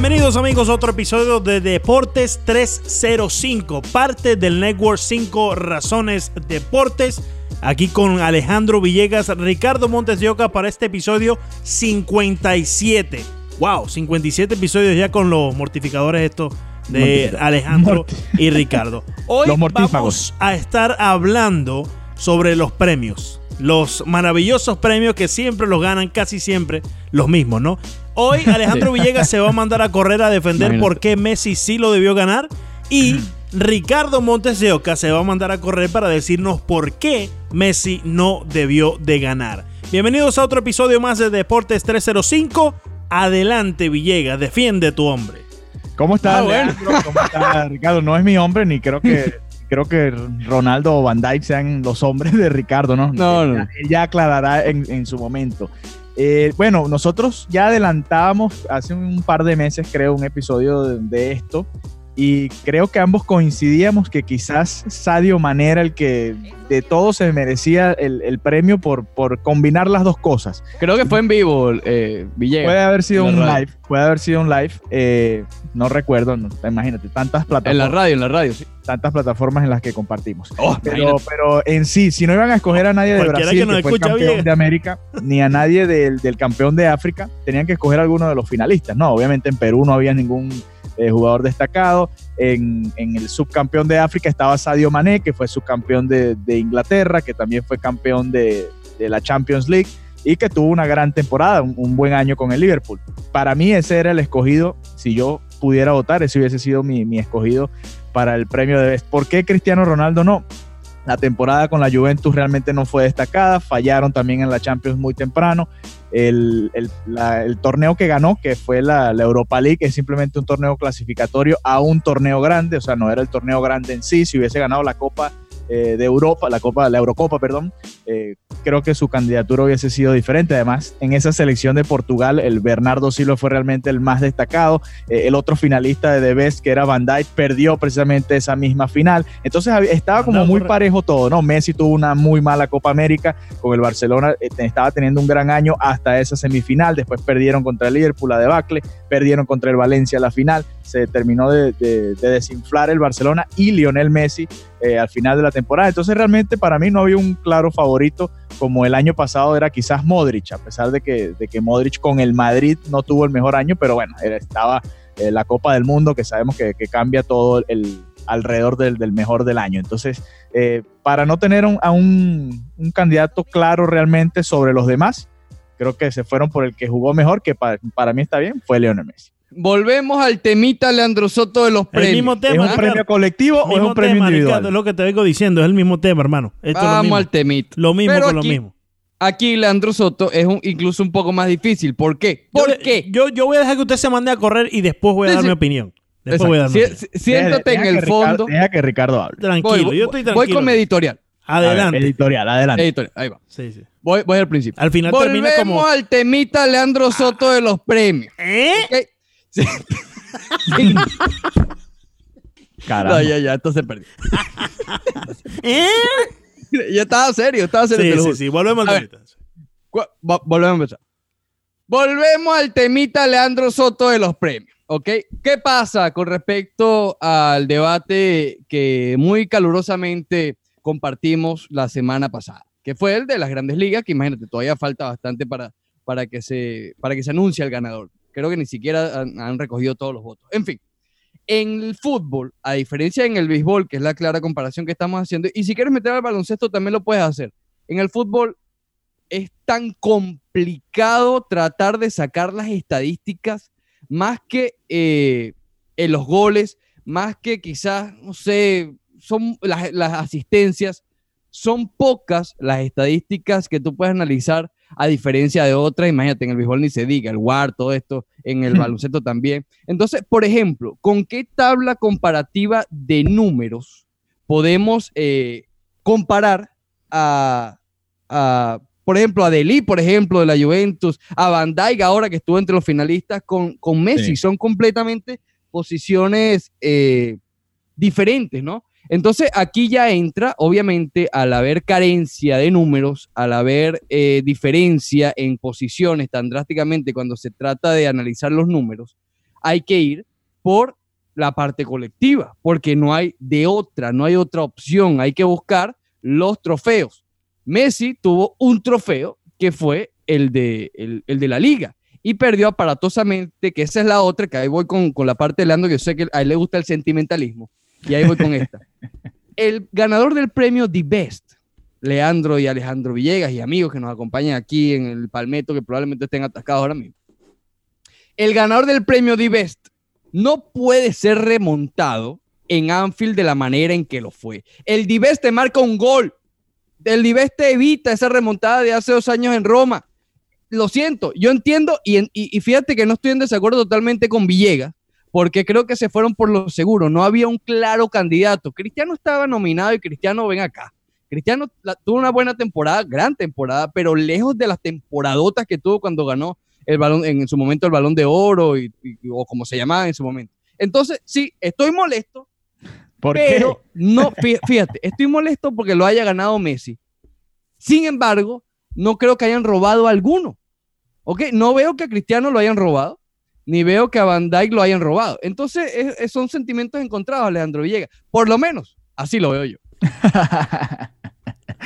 Bienvenidos amigos a otro episodio de Deportes 305, parte del Network 5 Razones Deportes. Aquí con Alejandro Villegas, Ricardo Montes de Oca para este episodio 57. Wow, 57 episodios ya con los mortificadores estos de Alejandro y Ricardo. Hoy vamos a estar hablando sobre los premios. Los maravillosos premios que siempre los ganan, casi siempre los mismos, ¿no? Hoy Alejandro Villegas se va a mandar a correr a defender por qué Messi sí lo debió ganar. Y Ricardo Montes de Oca se va a mandar a correr para decirnos por qué Messi no debió de ganar. Bienvenidos a otro episodio más de Deportes 305. Adelante, Villegas, defiende tu hombre. ¿Cómo estás, ah, ¿Cómo estás, Ricardo? No es mi hombre, ni creo que creo que Ronaldo o Van Dijk sean los hombres de Ricardo, ¿no? No, no. Él ya aclarará en, su momento. Eh, bueno, nosotros ya adelantábamos hace un par de meses, creo, un episodio de esto y creo que ambos coincidíamos que quizás Sadio Mané era el que de todos se merecía el, premio por, por combinar las dos cosas. Creo que fue en vivo, eh, Villegas. Puede haber sido un live, puede haber sido un live, eh, no recuerdo, imagínate, tantas plataformas. En la radio, en la radio, sí. Tantas plataformas en las que compartimos. Oh, pero, pero, en sí, si no iban a escoger a nadie de Brasil, que, fue campeón de América, ni a nadie del, del campeón de África, tenían que escoger a alguno de los finalistas. No, obviamente en Perú no había ningún eh, jugador destacado. En, el subcampeón de África estaba Sadio Mané, que fue subcampeón de, de Inglaterra, que también fue campeón de, la Champions League y que tuvo una gran temporada, un, buen año con el Liverpool. Para mí ese era el escogido, si yo pudiera votar, ese hubiese sido mi, mi escogido para el premio de Best. ¿Por qué Cristiano Ronaldo no? La temporada con la Juventus realmente no fue destacada, fallaron también en la Champions muy temprano el, torneo que ganó, que fue la, Europa League, es simplemente un torneo clasificatorio a un torneo grande, o sea, no era el torneo grande en sí, si hubiese ganado la Copa eh, de Europa, la Copa, la Eurocopa, perdón, eh, creo que su candidatura hubiese sido diferente. Además, en esa selección de Portugal, el Bernardo Silva fue realmente el más destacado. Eh, el otro finalista de The Best, que era Van Dijk, perdió precisamente esa misma final. Entonces estaba como muy parejo todo, ¿no? Messi tuvo una muy mala Copa América con el Barcelona, estaba teniendo un gran año hasta esa semifinal. Después perdieron contra el Liverpool la debacle, perdieron contra el Valencia la final. Se terminó de, de desinflar el Barcelona y Lionel Messi eh, al final de la temporada. Entonces realmente para mí no había un claro favorito como el año pasado era quizás Modric, a pesar de que, de que Modric con el Madrid no tuvo el mejor año, pero bueno, estaba eh, la Copa del Mundo que sabemos que, cambia todo el alrededor del, mejor del año. Entonces, eh, para no tener a un, candidato claro realmente sobre los demás, creo que se fueron por el que jugó mejor, que para, para mí está bien, fue Leonel Messi. Volvemos al temita Leandro Soto de los premios. El mismo tema, ¿Es un premio colectivo o es un premio individual? es lo que te vengo diciendo, es el mismo tema, hermano. Vamos al temita. Lo mismo con lo mismo. Aquí Leandro Soto es incluso un poco más difícil. ¿Por qué? ¿Por yo, qué? Yo, yo voy a dejar que usted se mande a correr y después voy a dar mi opinión. Después voy a dar mi opinión. Siéntate en el fondo. deja que Ricardo hable. Tranquilo, yo estoy tranquilo. Voy con mi editorial. Adelante. editorial, adelante. Editorial, ahí va. Sí, sí. Voy, voy al principio. Al final Volvemos termina como... al temita Leandro Soto de los premios. ¿Eh? Sí. Caramba. ya, ya, esto se perdió. ¿Eh? ya estaba serio, estaba serio. Sí, sí, sí, volvemos al temita. Volvemos a empezar. Volvemos al temita Leandro Soto de los premios, ¿ok? ¿Qué pasa con respecto al debate que muy calurosamente compartimos la semana pasada? Que fue el de las grandes ligas, que imagínate, todavía falta bastante para, para, que, se, para que se anuncie el ganador. Creo que ni siquiera han, recogido todos los votos. En fin, en el fútbol, a diferencia en el béisbol, que es la clara comparación que estamos haciendo, y si quieres meter al baloncesto también lo puedes hacer. En el fútbol es tan complicado tratar de sacar las estadísticas más que eh, en los goles, más que quizás, no sé, son las, las asistencias, son pocas las estadísticas que tú puedes analizar a diferencia de otras, imagínate, en el béisbol ni se diga, el WAR, todo esto, en el baloncesto también. Entonces, por ejemplo, ¿con qué tabla comparativa de números podemos eh, comparar a, por ejemplo, a Delhi, por ejemplo, de la Juventus, a Van Dijk ahora que estuvo entre los finalistas con, con Messi? Son completamente posiciones eh, diferentes, ¿no? Entonces aquí ya entra, obviamente, al haber carencia de números, al haber eh, diferencia en posiciones tan drásticamente cuando se trata de analizar los números, hay que ir por la parte colectiva, porque no hay de otra, no hay otra opción, hay que buscar los trofeos. Messi tuvo un trofeo que fue el de, el, de la liga y perdió aparatosamente, que esa es la otra, que ahí voy con, con la parte de Leandro, que yo sé que a él le gusta el sentimentalismo, y ahí voy con esta. El ganador del premio The Best, Leandro y Alejandro Villegas y amigos que nos acompañan aquí en el Palmetto, que probablemente estén atascados ahora mismo. El ganador del premio The Best no puede ser remontado en Anfield de la manera en que lo fue. El The Best te marca un gol. El The Best te evita esa remontada de hace dos años en Roma. Lo siento, yo entiendo y, y fíjate que no estuy en desacuerdo totalmente con Villegas, porque creo que se fueron por lo seguro. No había un claro candidato. Cristiano estaba nominado y Cristiano ven acá. Cristiano tuvo una buena temporada, gran temporada, pero lejos de las temporadotas que tuvo cuando ganó el balón, en su momento el balón de oro y, o como se llamaba en su momento. Entonces, sí, estoy molesto, ¿Por pero no, fíjate, estoy molesto porque lo haya ganado Messi. Sin embargo, no creo que hayan robado a alguno. ¿Ok? No veo que a Cristiano lo hayan robado ni veo que a Van Dyke lo hayan robado. Entonces, son sentimientos encontrados, Alejandro Villegas. Por lo menos, así lo veo yo.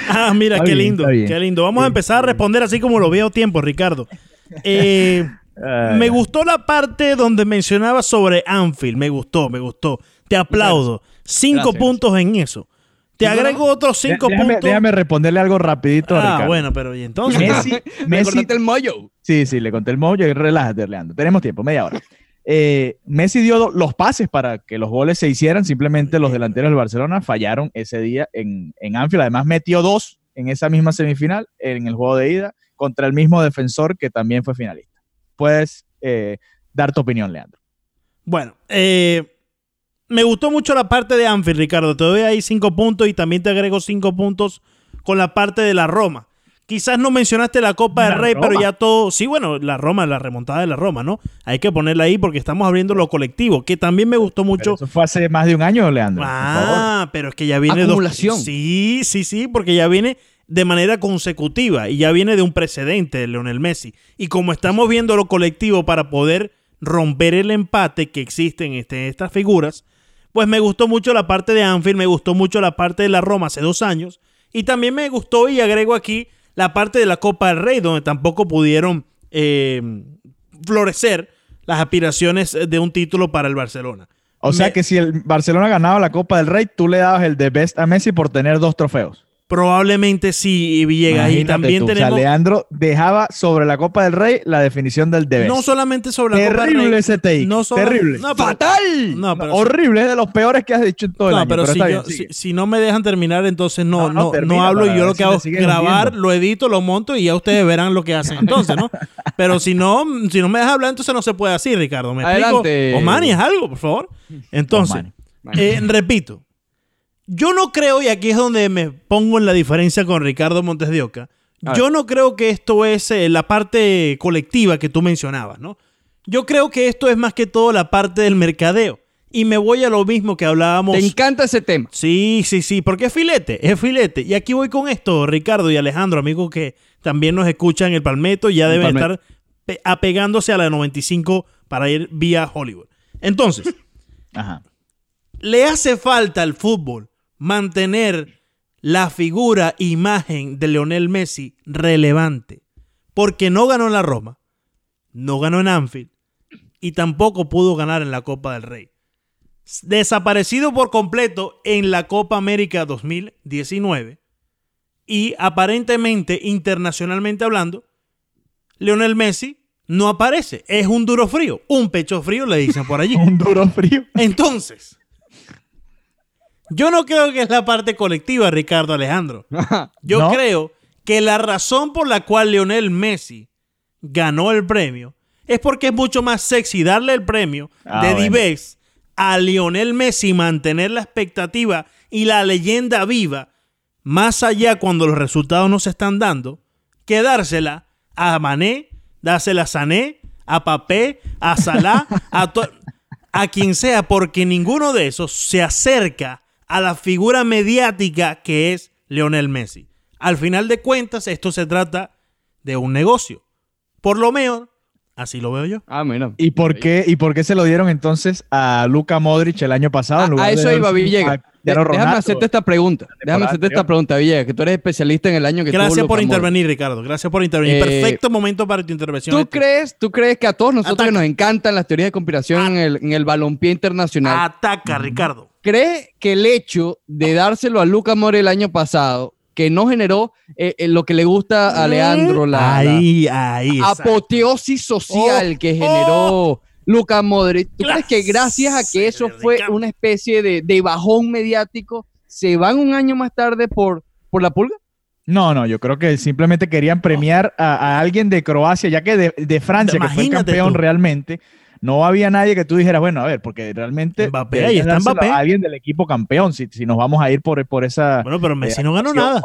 ah, mira, qué lindo, qué lindo. Vamos a empezar a responder así como lo veo tiempo, Ricardo. Eh, me gustó la parte donde mencionaba sobre Anfield. Me gustó, me gustó. Te aplaudo. Cinco puntos en eso. Te agrego otros cinco puntos. Déjame responderle algo rapidito. Ah, bueno, pero ¿y entonces? Messi, ¿Me contaste el mollo? Sí, sí, le conté el mollo y relájate, Leandro. Tenemos tiempo, media hora. Eh, Messi dio los pases para que los goles se hicieran, simplemente los delanteros del Barcelona fallaron ese día en, en Anfield. Además, metió dos en esa misma semifinal, en el juego de ida, contra el mismo defensor que también fue finalista. Puedes eh, dar tu opinión, Leandro. Bueno, eh, me gustó mucho la parte de Anfield, Ricardo. Te doy ahí cinco puntos y también te agrego cinco puntos con la parte de la Roma. Quizás no mencionaste la Copa del Rey, pero ya todo. Sí, bueno, la Roma, la remontada de la Roma, ¿no? Hay que ponerla ahí porque estamos abriendo lo colectivo, que también me gustó mucho. eso fue hace más de un año, Leandro. Ah, pero es que ya viene. Acumulación. Sí, sí, sí, porque ya viene de manera consecutiva y ya viene de un precedente de Leonel Messi. Y como estamos viendo lo colectivo para poder romper el empate que existe en este, estas figuras, pues me gustó mucho la parte de Anfield, me gustó mucho la parte de la Roma hace dos años, y también me gustó, y agrego aquí, la parte de la Copa del Rey, donde tampoco pudieron eh, florecer las aspiraciones de un título para el Barcelona. O sea que si el Barcelona ganaba la Copa del Rey, tú le dabas el de Best a Messi por tener dos trofeos. Probablemente sí, Villegas. y también tenemos. O sea, Leandro dejaba sobre la Copa del Rey la definición del deber. No solamente sobre la Copa del Rey. ese take. No Terrible. ¡Fatal! No, horrible, es de los peores que has dicho en todo el año. Pero, pero si, si, no me dejan terminar, entonces no, no, no, hablo y yo lo que hago es grabar, lo edito, lo monto y ya ustedes verán lo que hacen entonces, ¿no? pero si no, si no me dejas hablar, entonces no se puede así, Ricardo. ¿Me Adelante. explico? Omani, es algo, por favor. Entonces, eh, repito yo no creo, y aquí es donde me pongo en la diferencia con Ricardo Montes de Oca, yo no creo que esto es eh, la parte colectiva que tú mencionabas, ¿no? Yo creo que esto es más que todo la parte del mercadeo. Y me voy a lo mismo que hablábamos. Te encanta ese tema. Sí, sí, sí, porque es filete, es filete. Y aquí voy con esto, Ricardo y Alejandro, amigos que también nos escuchan en el Palmetto, ya deben estar apegándose a la 95 para ir vía Hollywood. Entonces, le hace falta al fútbol mantener la figura, imagen de Leonel Messi relevante. Porque no ganó en la Roma, no ganó en Anfield y tampoco pudo ganar en la Copa del Rey. Desaparecido por completo en la Copa América 2019 y aparentemente internacionalmente hablando, Leonel Messi no aparece. Es un duro frío, un pecho frío le dicen por allí. un duro frío. Entonces, yo no creo que es la parte colectiva, Ricardo Alejandro. Yo creo que la razón por la cual Lionel Messi ganó el premio es porque es mucho más sexy darle el premio ah, de bueno. a Lionel Messi mantener la expectativa y la leyenda viva más allá cuando los resultados no se están dando que dársela a Mané, dársela a Sané, a Papé, a Salah, a, a quien sea, porque ninguno de esos se acerca a la figura mediática que es Leonel Messi. Al final de cuentas, esto se trata de un negocio. Por lo menos, Así lo veo yo. Ah, mira. ¿Y por qué, y por qué se lo dieron entonces a Luka Modric el año pasado? A, eso iba Villegas. déjame hacerte esta pregunta. Déjame hacerte esta pregunta, Villegas, que tú eres especialista en el año que Gracias por intervenir, Ricardo. Gracias por intervenir. Eh, Perfecto momento para tu intervención. ¿Tú, este. crees, ¿Tú crees que a todos nosotros que nos encantan las teorías de conspiración en el, en el balompié internacional? Ataca, Ricardo. ¿Cree que el hecho de dárselo a Luca Modric el año pasado que no generó eh, eh, lo que le gusta a Leandro, la, apoteosis social oh, que generó oh. Luca Modric. ¿Tú crees que gracias a que eso fue una especie de, bajón mediático, se van un año más tarde por, por la pulga? No, no, yo creo que simplemente querían premiar a, alguien de Croacia, ya que de, Francia, que fue campeón realmente, no había nadie que tú dijeras, bueno, a ver, porque realmente Mbappé, ahí está Mbappé. alguien del equipo campeón, si, si, nos vamos a ir por, por esa. Bueno, pero Messi no ganó nada.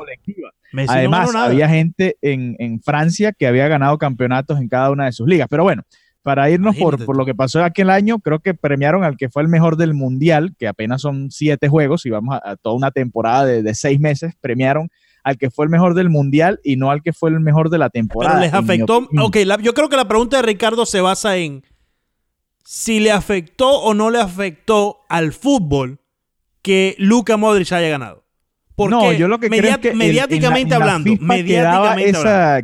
Además, había gente en, en, Francia que había ganado campeonatos en cada una de sus ligas. Pero bueno, para irnos por, por, lo que pasó aquel año, creo que premiaron al que fue el mejor del mundial, que apenas son siete juegos y vamos a, toda una temporada de, de seis meses, premiaron al que fue el mejor del mundial y no al que fue el mejor de la temporada. Pero les afectó. Ok, yo creo que la pregunta de Ricardo se basa en si le afectó o no le afectó al fútbol que Luka Modric haya ganado. Porque no, yo lo que creo es que mediáticamente hablando,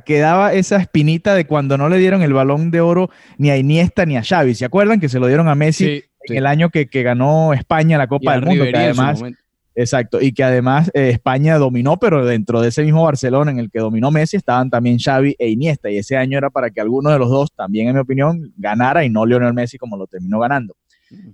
quedaba, esa, espinita de cuando no le dieron el balón de oro ni a Iniesta ni a Xavi. ¿Se acuerdan que se lo dieron a Messi en el año que, ganó España la Copa del Mundo? Que además, Exacto, y que además eh, España dominó, pero dentro de ese mismo Barcelona en el que dominó Messi estaban también Xavi e Iniesta, y ese año era para que alguno de los dos, también en mi opinión, ganara y no Lionel Messi como lo terminó ganando.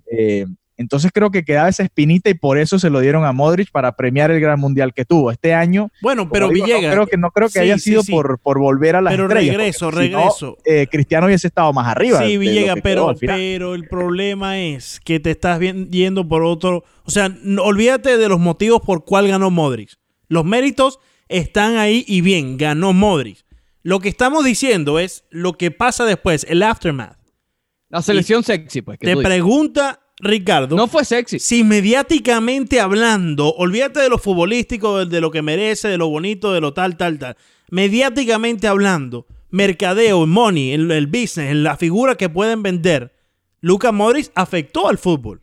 Eh, entonces creo que quedaba esa espinita y por eso se lo dieron a Modric para premiar el gran mundial que tuvo este año. Bueno, pero Villegas. No creo que, no creo que haya sido Por, por volver a la Pero regreso, regreso. Eh, Cristiano hubiese estado más arriba. Sí, Villegas, pero, pero el problema es que te estás yendo por otro. O sea, olvídate de los motivos por cuál ganó Modric. Los méritos están ahí y bien, ganó Modric. Lo que estamos diciendo es lo que pasa después, el aftermath. La selección sexy, pues. te pregunta Ricardo. No fue sexy. Si mediáticamente hablando, olvídate de lo futbolístico, de lo que merece, de lo bonito, de lo tal, tal, tal. Mediáticamente hablando, mercadeo, money, el, el business, en la figura que pueden vender, Lucas Modric afectó al fútbol.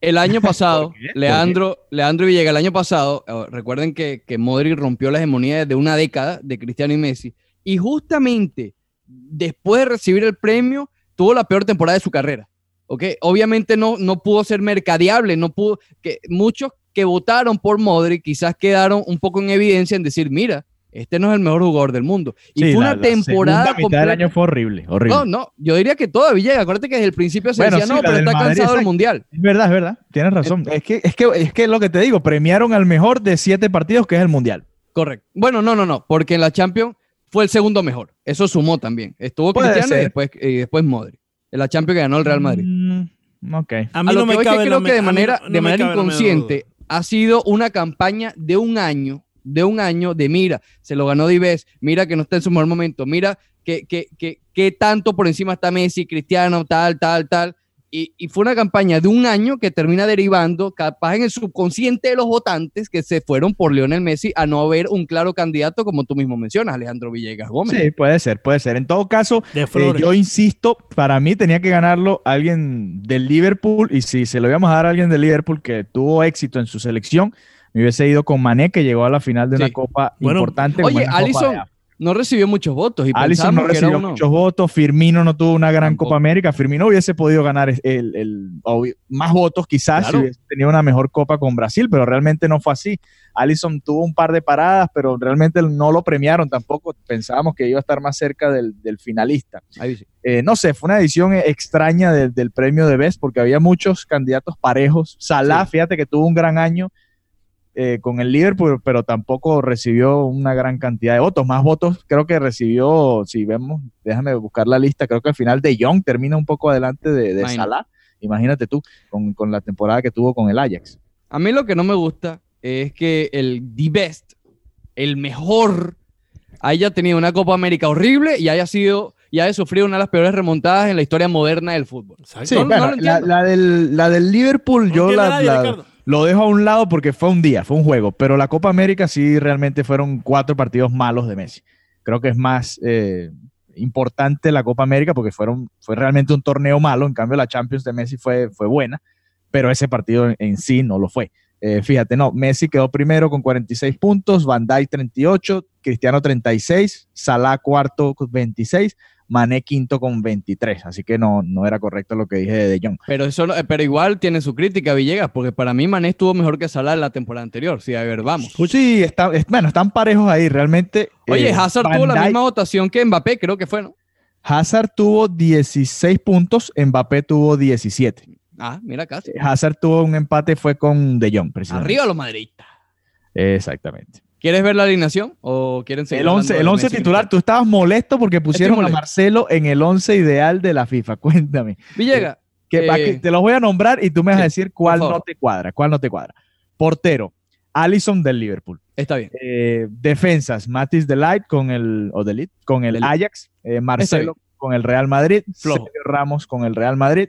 El año pasado, Leandro, Leandro Villega, el año pasado, eh, recuerden que, que Modric rompió la hegemonía de una década de Cristiano y Messi. Y justamente después de recibir el premio, tuvo la peor temporada de su carrera. Obviamente no, no pudo ser mercadeable, no pudo, que muchos que votaron por Modric quizás quedaron un poco en evidencia en decir, mira, este no es el mejor jugador del mundo. Y fue una temporada. La mitad del año fue horrible, horrible. No, no, yo diría que todavía llega. Acuérdate que desde el principio se decía, no, pero está cansado del mundial. Es verdad, es verdad. Tienes razón. Es, que, es, que, es que lo que te digo, premiaron al mejor de siete partidos, que es el mundial. Correcto. Bueno, no, no, no, porque en la Champions fue el segundo mejor. Eso sumó también. Estuvo Cristiano y después, y después Modric la Champions que ganó el Real Madrid. Mm, ok. A mí no me cabe, creo que de manera, de manera inconsciente ha sido una campaña de un año, de un año de mira, se lo ganó Dives, mira que no está en su mejor momento, mira que, que, que, que tanto por encima está Messi, Cristiano, tal, tal, tal. Y, fue una campaña de un año que termina derivando, capaz en el subconsciente de los votantes que se fueron por Lionel Messi a no haber un claro candidato, como tú mismo mencionas, Alejandro Villegas Gómez. Sí, puede ser, puede ser. En todo caso, eh, yo insisto, para mí tenía que ganarlo alguien del Liverpool, y si se lo íbamos a dar a alguien del Liverpool que tuvo éxito en su selección, me hubiese ido con Mané, que llegó a la final de una copa importante. Oye, Alison no recibió muchos votos. Y Alisson no recibió muchos votos. Firmino no tuvo una gran Copa América. Firmino hubiese podido ganar el, más votos quizás si hubiese tenido una mejor Copa con Brasil, pero realmente no fue así. Alisson tuvo un par de paradas, pero realmente no lo premiaron tampoco. Pensábamos que iba a estar más cerca del, finalista. Eh, no sé, fue una edición extraña del, premio de Best porque había muchos candidatos parejos. Salah, fíjate que tuvo un gran año eh, con el Liverpool, pero tampoco recibió una gran cantidad de votos. Más votos creo que recibió, si vemos, déjame buscar la lista, creo que al final de Young termina un poco adelante de, Salah. Imagínate tú, con, la temporada que tuvo con el Ajax. A mí lo que no me gusta es que el The Best, el mejor, haya tenido una Copa América horrible y haya sido y haya sufrido una de las peores remontadas en la historia moderna del fútbol. Sí, la, del, la, del, Liverpool, yo la, lo dejo a un lado porque fue un día, fue un juego, pero la Copa América sí realmente fueron cuatro partidos malos de Messi. Creo que es más, eh, importante la Copa América porque fueron, fue realmente un torneo malo, en cambio la Champions de Messi fue, fue buena, pero ese partido en, sí no lo fue. Eh, fíjate, no, Messi quedó primero con 46 puntos, Van Dijk 38, Cristiano 36, Salah cuarto con 26, Mané quinto con 23, así que no, no era correcto lo que dije de De Jong. Pero, eso, pero igual tiene su crítica Villegas, porque para mí Mané estuvo mejor que Salah en la temporada anterior, sí, a ver, vamos. Pues sí, está, bueno, están parejos ahí, realmente. Oye, eh, Hazard tuvo la misma votación que Mbappé, creo que fue, ¿no? Hazard tuvo 16 puntos, Mbappé tuvo 17. Ah, mira casi. Hazard tuvo un empate, fue con De Jong, precisamente. Arriba los madridistas. Exactamente. ¿Quieres ver la alineación o quieren seguir? El 11, el 11 titular. Tú estabas molesto porque pusieron a Marcelo en el 11 ideal de la FIFA. Cuéntame. Villegas. Que, eh, te los voy a nombrar y tú me vas a decir cuál no te cuadra. ¿Cuál no te cuadra? Portero. Allison del Liverpool. Está bien. Eh, defensas. Matis Delight con el, o Delit, con el Ajax. Eh, Marcelo con el Real Madrid. Sergio Ramos con el Real Madrid.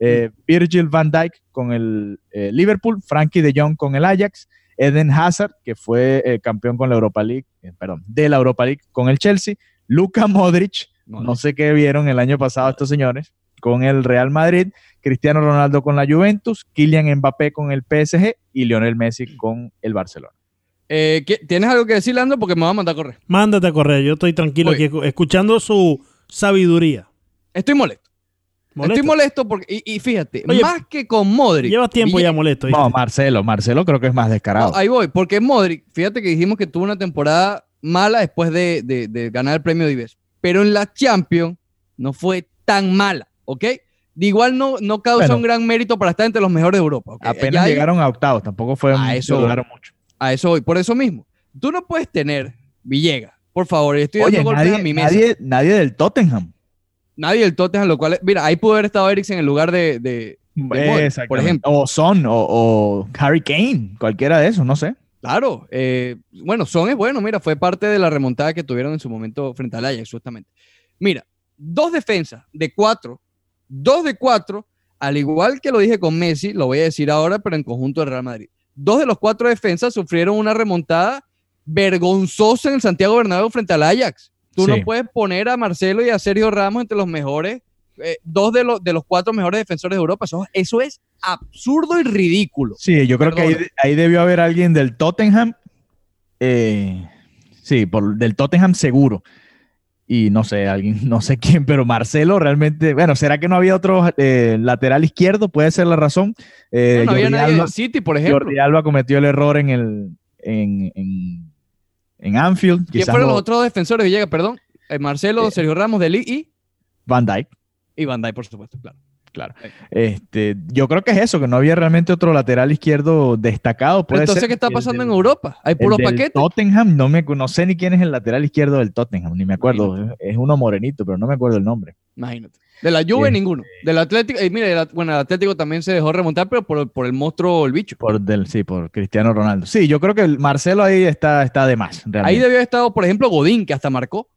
Mm. Virgil van Dijk con el Liverpool. Frankie de Jong con el Ajax. Eden Hazard, que fue eh, campeón con la Europa League, eh, perdón, de la Europa League con el Chelsea, Luka Modric, no, sé qué vieron el año pasado estos señores, con el Real Madrid, Cristiano Ronaldo con la Juventus, Kylian Mbappé con el PSG y Lionel Messi con el Barcelona. Eh, ¿Tienes algo que decir, Lando? Porque me va a mandar a correr. Mándate a correr, yo estoy tranquilo aquí escuchando su sabiduría. Estoy molesto. Estoy molesto porque, y, fíjate, más que con Modric. Llevas tiempo ya molesto. No, Marcelo, Marcelo creo que es más descarado. ahí voy, porque Modric, fíjate que dijimos que tuvo una temporada mala después de, ganar el premio Dives. Pero en la Champions no fue tan mala, ¿ok? De igual no, no causa un gran mérito para estar entre los mejores de Europa. Apenas llegaron a octavos, tampoco fue a eso mucho. A eso voy, por eso mismo. Tú no puedes tener Villegas, por favor, estoy dando golpes a mi mesa. Nadie, nadie del Tottenham nadie del Tottenham, lo cual, mira, ahí pudo haber estado Eriksen en lugar de, de, por ejemplo. O Son, o, Harry Kane, cualquiera de esos, no sé. Claro, eh, bueno, Son es bueno, mira, fue parte de la remontada que tuvieron en su momento frente al Ajax, justamente. Mira, dos defensas de cuatro, dos de cuatro, al igual que lo dije con Messi, lo voy a decir ahora, pero en conjunto del Real Madrid. Dos de los cuatro defensas sufrieron una remontada vergonzosa en el Santiago Bernabéu frente al Ajax. Tú no puedes poner a Marcelo y a Sergio Ramos entre los mejores, eh, dos de los, de los cuatro mejores defensores de Europa. Eso, es absurdo y ridículo. Sí, yo creo que ahí, debió haber alguien del Tottenham. Eh, sí, por, del Tottenham seguro. Y no sé, alguien, no sé quién, pero Marcelo realmente, bueno, ¿será que no había otro eh, lateral izquierdo? Puede ser la razón. no, había nadie en City, por ejemplo. Jordi Alba cometió el error en el, en en Anfield. ¿Quién fueron los otros defensores de llega, perdón? Eh, Marcelo, eh, Sergio Ramos, Deli y Van Dyke. Y Van Dyke, por supuesto, claro. Claro. Este, yo creo que es eso, que no había realmente otro lateral izquierdo destacado. entonces, ¿qué está pasando en Europa? ¿Hay puros paquetes? Tottenham, no, me, no sé ni quién es el lateral izquierdo del Tottenham, ni me acuerdo. Es uno morenito, pero no me acuerdo el nombre. Imagínate. De la Juve, ninguno. Del Atlético, eh, mire, bueno, el Atlético también se dejó remontar, pero por, el monstruo, el bicho. Por del, sí, por Cristiano Ronaldo. Sí, yo creo que el Marcelo ahí está, está de más. Ahí debió haber estado, por ejemplo, Godín, que hasta marcó.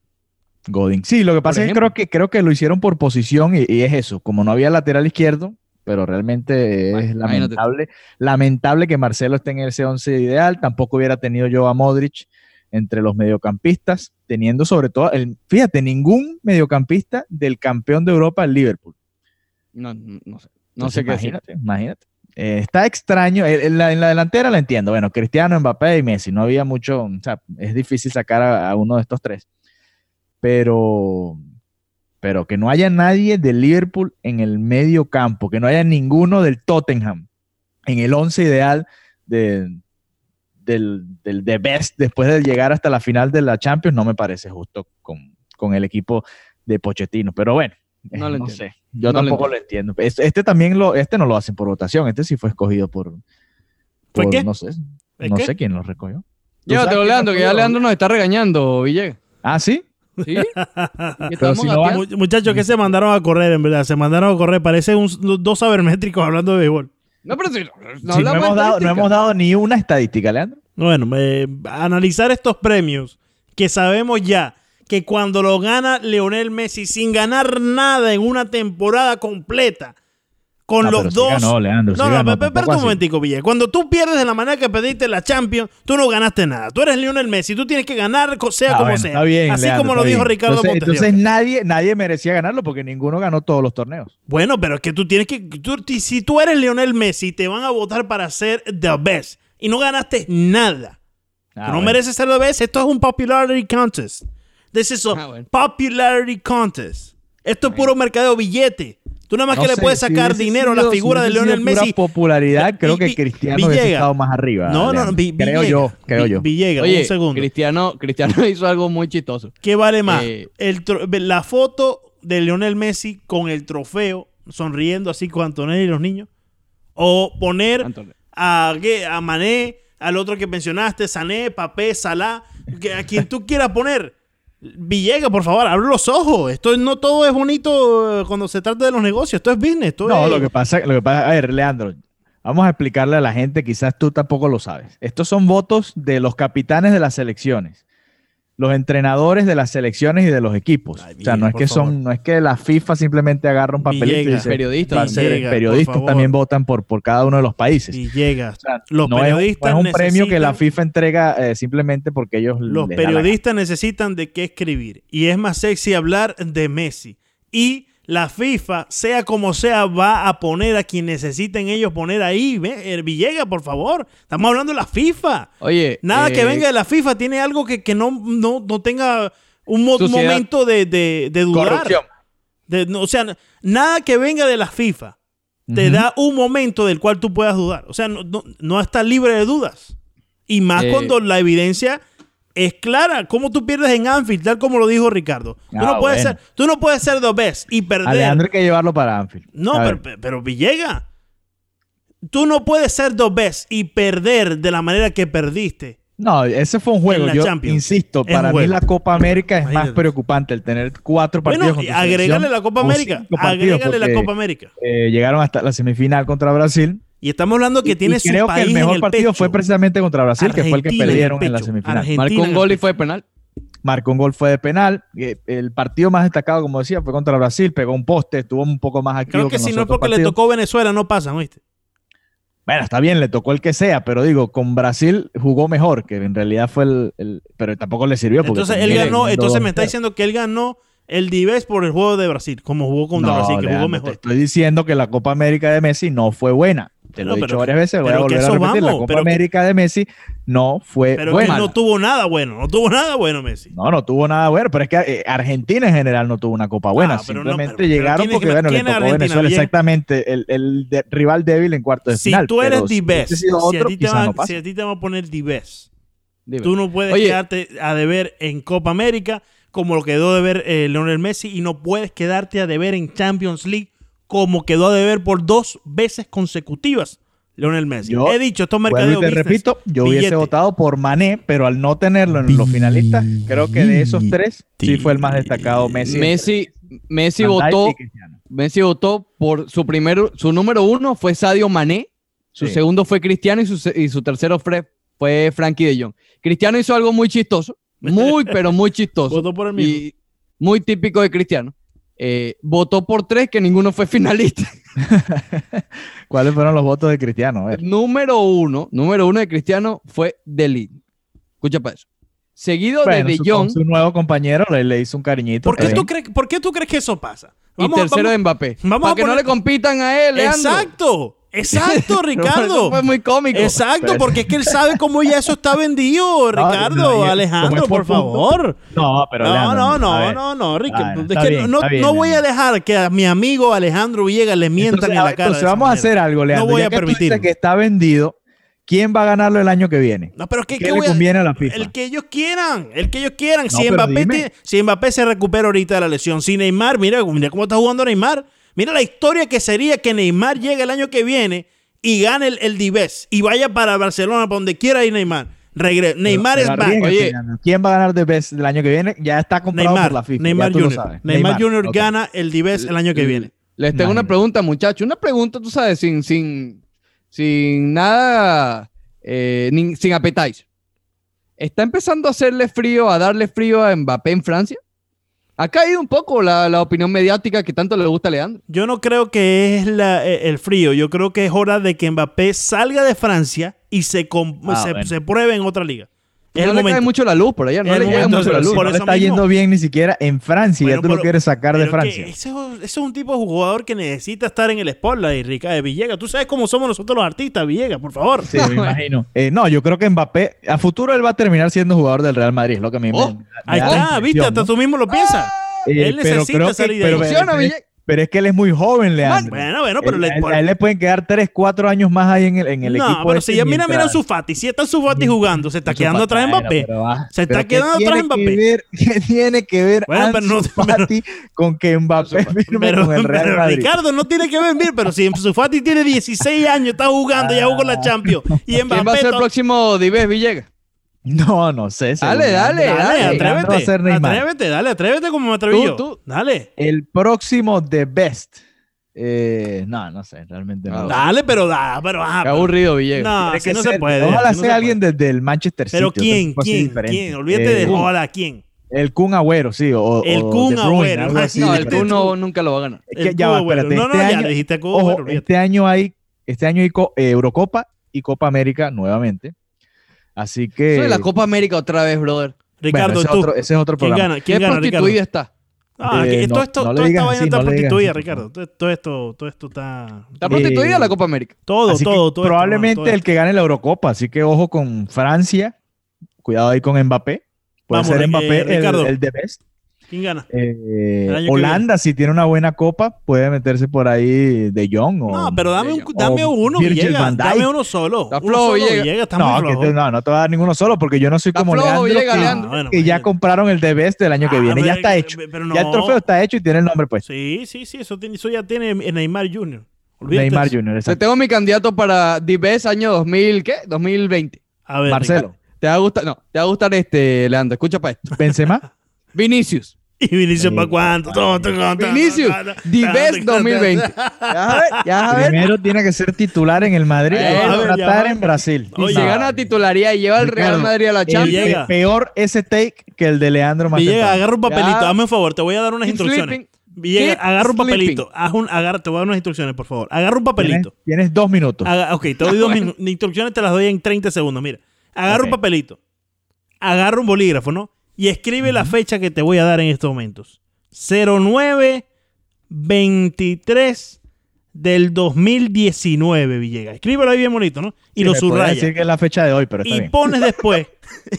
Godín. Sí, lo que pasa es que creo, que creo que lo hicieron por posición y, es eso. Como no había lateral izquierdo, pero realmente es lamentable, lamentable que Marcelo esté en ese 11 ideal. Tampoco hubiera tenido yo a Modric entre los mediocampistas, teniendo sobre todo, el, fíjate, ningún mediocampista del campeón de Europa, el Liverpool. No, no sé. No sé qué imagínate, imagínate. Eh, está extraño. En la, delantera la entiendo. Bueno, Cristiano, Mbappé y Messi. No había mucho. O sea, es difícil sacar a, uno de estos tres. Pero, pero que no haya nadie del Liverpool en el medio campo, que no haya ninguno del Tottenham en el once ideal de, del, del The Best después de llegar hasta la final de la Champions no me parece justo con, con el equipo de Pochettino. Pero bueno, no, sé. Yo tampoco lo entiendo. Este, este, también lo, este no lo hacen por votación. Este sí fue escogido por, por qué? no sé, no sé quién lo recogió. Llévatelo, Leandro, que ya Leandro nos está regañando, Villegas. Ah, ¿sí? Sí. muchachos que se mandaron a correr, en verdad. Se mandaron a correr. Parece un, dos sabermétricos hablando de béisbol. No, pero si no, hemos dado, no, hemos dado, ni una estadística, Leandro. Bueno, analizar estos premios que sabemos ya que cuando lo gana Leonel Messi sin ganar nada en una temporada completa, con los dos. no, no, no, espérate un momentico, Villa. Cuando tú pierdes de la manera que pediste la Champions, tú no ganaste nada. Tú eres Lionel Messi, tú tienes que ganar sea ah, como sea. Así como lo dijo Ricardo Entonces, entonces nadie, nadie merecía ganarlo porque ninguno ganó todos los torneos. Bueno, pero es que tú tienes que. si tú eres Lionel Messi, te van a votar para ser the best y no ganaste nada. Ah, no mereces ser the best. Esto es un popularity contest. This is a ah, popularity contest. Esto es puro mercadeo billete. Tú nada más que le puedes sacar dinero a la figura de Lionel Messi. popularidad, creo que Cristiano hubiese estado más arriba. No, no, no creo yo, creo yo. Villegas, un segundo. Cristiano, Cristiano hizo algo muy chistoso. ¿Qué vale más? Eh, la foto de Lionel Messi con el trofeo, sonriendo así con Antonelli y los niños. O poner a, a Mané, al otro que mencionaste, Sané, Papé, Salah, a quien tú quieras poner Villega, por favor, abre los ojos. Esto no todo es bonito eh, cuando se trata de los negocios. Esto es business. no, lo que pasa, lo que pasa, a ver, Leandro, vamos a explicarle a la gente, quizás tú tampoco lo sabes. Estos son votos de los capitanes de las selecciones los entrenadores de las selecciones y de los equipos. o sea, no es que son, no es que la FIFA simplemente agarra un papelito y dice, periodistas, periodistas también votan por, por cada uno de los países. Y llega. los periodistas es, un premio que la FIFA entrega eh, simplemente porque ellos los periodistas necesitan de qué escribir y es más sexy hablar de Messi y la FIFA, sea como sea, va a poner a quien necesiten ellos poner ahí. ¿Ve? Villega, por favor. Estamos hablando de la FIFA. Oye. Nada que eh, venga de la FIFA tiene algo que, no, no, tenga un momento de, de, dudar. o sea, nada que venga de la FIFA te da un momento del cual tú puedas dudar. O sea, no, no, estás libre de dudas. Y más eh, cuando la evidencia es clara. ¿Cómo tú pierdes en Anfield? Tal como lo dijo Ricardo. Tú, no, ah, puedes ser, tú no puedes ser dos veces y perder. Alejandro hay que llevarlo para Anfield. No, pero, pero, Villega. Tú no puedes ser dos veces y perder de la manera que perdiste. No, ese fue un juego. Yo insisto, para mí la Copa América es más preocupante el tener cuatro partidos. Bueno, agrégale la Copa América. Agrégale la Copa América. Eh, llegaron hasta la semifinal contra Brasil y estamos hablando que tiene creo que el mejor partido fue precisamente contra Brasil, que fue el que perdieron en la semifinal. Marcó un gol y fue de penal. Marcó un gol, fue de penal. Eh, el partido más destacado, como decía, fue contra Brasil. Pegó un poste, estuvo un poco más activo. Creo que, si no es porque le tocó Venezuela, no pasa, ¿viste? Bueno, está bien, le tocó el que sea, pero digo, con Brasil jugó mejor, que en realidad fue el. pero tampoco le sirvió. entonces él ganó, entonces me está diciendo que él ganó el Dives por el juego de Brasil, como jugó contra Brasil, que jugó mejor. estoy diciendo que la Copa América de Messi no fue buena. Te lo he dicho varias veces, voy a volver a repetir. la Copa América de Messi no fue pero buena. no tuvo nada bueno, no tuvo nada bueno Messi. No, no tuvo nada bueno, pero es que eh, Argentina en general no tuvo una Copa buena. Ah, Simplemente llegaron porque, bueno, le tocó Venezuela exactamente el, el rival débil en cuarto de final. Si tú eres si, a ti te van, si a ti te van a poner Dives, tú no puedes quedarte a deber en Copa América como lo quedó de ver eh, Leonel Messi y no puedes quedarte a deber en Champions League como quedó a deber por dos veces consecutivas Leonel Messi. He dicho, esto es mercadeo te repito, yo hubiese votado por Mané, pero al no tenerlo en los finalistas, creo que de esos tres sí fue el más destacado Messi. Messi, Messi votó, Messi votó por su primero, su número uno fue Sadio Mané, su segundo fue Cristiano y su, y su tercero fue, fue Frankie de Jong. Cristiano hizo algo muy chistoso, muy pero muy chistoso. Votó por el mismo. Y muy típico de Cristiano. Eh, votó por tres que ninguno fue finalista. ¿Cuáles fueron los votos de Cristiano? Número uno, número uno de Cristiano fue Delin. Escucha para eso. Seguido de De Jong. Su, nuevo compañero le, hizo un cariñito. ¿Por qué, tú crees, ¿Por qué tú crees que eso pasa? y tercero de Mbappé. Vamos para que no le compitan a él, Exacto. Exacto, Ricardo. fue muy cómico. Exacto, porque es que él sabe cómo ya eso está vendido, Ricardo, Alejandro, por favor. No, pero no, no, no, no, no. Es que no, voy a dejar que a mi amigo Alejandro Villegas le mientan en la cara. Entonces vamos a hacer algo, Leandro. No voy a permitir. que está vendido. ¿Quién va a ganarlo el año que viene? No, pero es que, ¿Qué, le conviene a, la FIFA? El que ellos quieran, el que ellos quieran. si, Mbappé si Mbappé se recupera ahorita de la lesión, si Neymar, mira, mira cómo está jugando Neymar. Mira la historia que sería que Neymar llegue el año que viene y gane el, el Dives y vaya para Barcelona, para donde quiera ir Neymar. Neymar es back. Oye, ¿quién va a ganar Dives el año que viene? Ya está comprado por la FIFA. Neymar Jr. Neymar, Jr. gana el Dives el año que viene. Les tengo una pregunta, muchachos. Una pregunta, tú sabes, sin, sin, sin nada, eh, sin apetáis. ¿Está empezando a hacerle frío, a darle frío a Mbappé en Francia? Ha caído un poco la, opinión mediática que tanto le gusta a Leandro. Yo no creo que es eh, el frío. Yo creo que es hora de que Mbappé salga de Francia y se, ah, se pruebe en otra liga no le cae mucho la luz por allá, no le llega mucho la luz. no le está yendo bien ni siquiera en Francia, ya tú lo quieres sacar de Francia. Ese, es un tipo de jugador que necesita estar en el spotlight, Ricardo Villegas. Tú sabes cómo somos nosotros los artistas, Villegas, por favor. Sí, me imagino. Eh, no, yo creo que Mbappé, a futuro él va a terminar siendo jugador del Real Madrid, es lo que a mí me, oh, Ahí está, viste, hasta tú mismo lo piensas. Eh, él necesita salir de ahí. Pero es que él es muy joven, Leandro. Bueno, bueno, pero le, a él le pueden quedar 3, 4 años más ahí en el, en el equipo. No, pero si ya mira, mira su Fati. Si está su Fati jugando, se está quedando atrás Mbappé. se está quedando atrás Mbappé. ¿Qué tiene que ver bueno, pero Fati con que Mbappé firme con el Real Madrid? Ricardo, no tiene que ver, pero si su Fati tiene 16 años, está jugando, ya jugó la Champions. Y Mbappé ¿Quién va a ser el próximo Dives Villegas? No, no sé. Dale, dale, dale, atrévete. Atrévete, dale, atrévete como me atreví yo. Dale. El próximo The Best eh, no, no sé, realmente no. Dale, pero da, pero Qué aburrido, Villegas. No, que no se puede. Ojalá sea alguien desde el Manchester City. Pero ¿quién? ¿Quién? ¿Quién? Olvídate de ojalá, ¿quién? El Kun Agüero, sí. O, el Kun Agüero. no, el Kun no, nunca lo va a ganar. Es que ya va, espérate. No, no, este año, dijiste este año hay, este año hay eh, Eurocopa y Copa América nuevamente. Así que. Soy la Copa América otra vez, brother. Ricardo, ese, tú. Otro, ese es otro programa. ¿Quién gana? ¿Quién ¿Qué gana, prostituida está? Ah, eh, todo esto, no, esta vaina está prostituida, Ricardo. Todo, esto, todo esto está. ¿Está prostituida la Copa América? Todo, todo, todo. Probablemente el que gane la Eurocopa, así que ojo con Francia. Cuidado ahí con Mbappé. Puede ser Mbappé eh, el, el de best. ¿Quién gana? Eh, Holanda, si tiene una buena copa, puede meterse por ahí de Jong. no, pero dame, un, dame uno, Villegas. Dame uno solo. Está flojo, Villegas. no, no, no te voy a dar ninguno solo porque yo no soy como Leandro, Leandro. que, ya compraron el de Best del año que ah, viene. ya está hecho. Ya el trofeo está hecho y tiene el nombre pues. Sí, sí, sí. Eso, tiene, eso ya tiene Neymar Jr. Neymar Jr., exacto. tengo mi candidato para The Best año 2000, ¿qué? 2020. A ver, Marcelo. Te va a gustar, no, te va a gustar este, Leandro. Escucha para esto. Benzema. Vinicius. ¿Y Vinicius para cuánto? Vinicius, Best 2020. Ya, ver. Primero tiene que ser titular en el Madrid y tratar en Brasil. Y se gana titularía y lleva el Real Madrid a la Champions. peor ese take que el de Leandro. Llega, agarra un papelito, hazme un favor, te voy a dar unas instrucciones. Villegas, agarra un papelito. Haz un, agarra, te voy a dar unas instrucciones, por favor. Agarra un papelito. Tienes, dos minutos. ok, te doy dos minutos. Instrucciones te las doy en 30 segundos. Mira, agarra un papelito. Agarra un bolígrafo, ¿no? Y escribe la fecha que te voy a dar en estos momentos. 0923 del 2019, Villegas. Escríbelo ahí bien bonito, ¿no? Y lo subraya. decir que es la fecha de hoy, pero y pones después,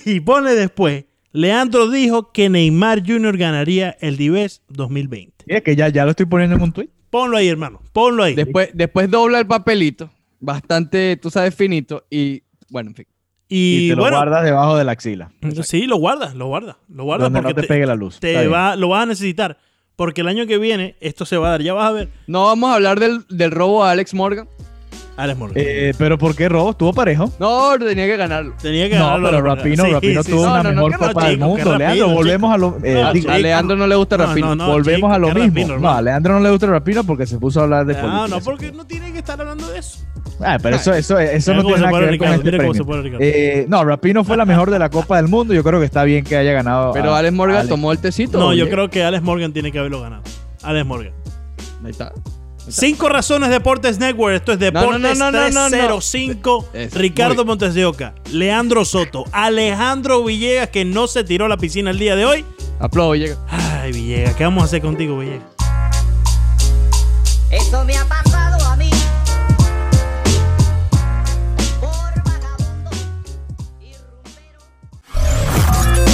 y pones después, Leandro dijo que Neymar Jr. ganaría el Dives 2020. Y es que ya, ya lo estoy poniendo en un tweet. Ponlo ahí, hermano. Ponlo ahí. Después, después dobla el papelito, bastante, tú sabes, finito, y bueno, en fin. Y, te lo guardas debajo de la axila. Sí, lo guardas, lo guardas, lo guardas. Donde no te, pegue la luz. Te va, lo vas a necesitar. Porque el año que viene esto se va a dar, ya vas a ver. No vamos a hablar del, del robo a Alex Morgan. Alex Morgan. Eh, pero ¿por qué robo? ¿Estuvo parejo? No, tenía que ganarlo. Tenía que ganarlo. No, pero Rapino, Rapino tuvo una mejor Copa del Mundo. Leandro, volvemos a lo. Eh, a Leandro no le gusta Rapino. volvemos a lo mismo. no, a Leandro no le gusta Rapino porque se puso a hablar de política. Ah, no, porque no tiene que estar hablando de eso. Ah, pero eso, eso, eso no tiene nada que ver con este premio. Eh, no, Rapino fue la mejor de la Copa del Mundo. Yo creo que está bien que haya ganado. Pero Alex Morgan tomó el tecito. No, yo creo que Alex Morgan tiene que haberlo ganado. Alex Morgan. Ahí está. Cinco razones Deportes Network. Esto es Deportes 305. Ricardo Montes de Oca, Leandro Soto, Alejandro Villegas, que no se tiró a la piscina el día de hoy. Aplaudo, Villegas. Ay, Villegas, ¿qué vamos a hacer contigo, Villegas? Eso me ha pasado a mí.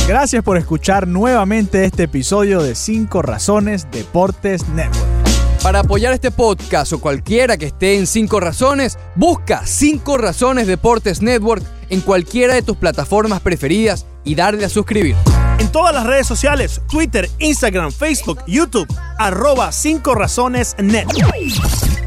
Gracias por escuchar nuevamente este episodio de Cinco Razones Deportes Network. Para apoyar este podcast o cualquiera que esté en 5 razones, busca 5 razones Deportes Network en cualquiera de tus plataformas preferidas y darle a suscribir. En todas las redes sociales, Twitter, Instagram, Facebook, YouTube, arroba 5 razones Network.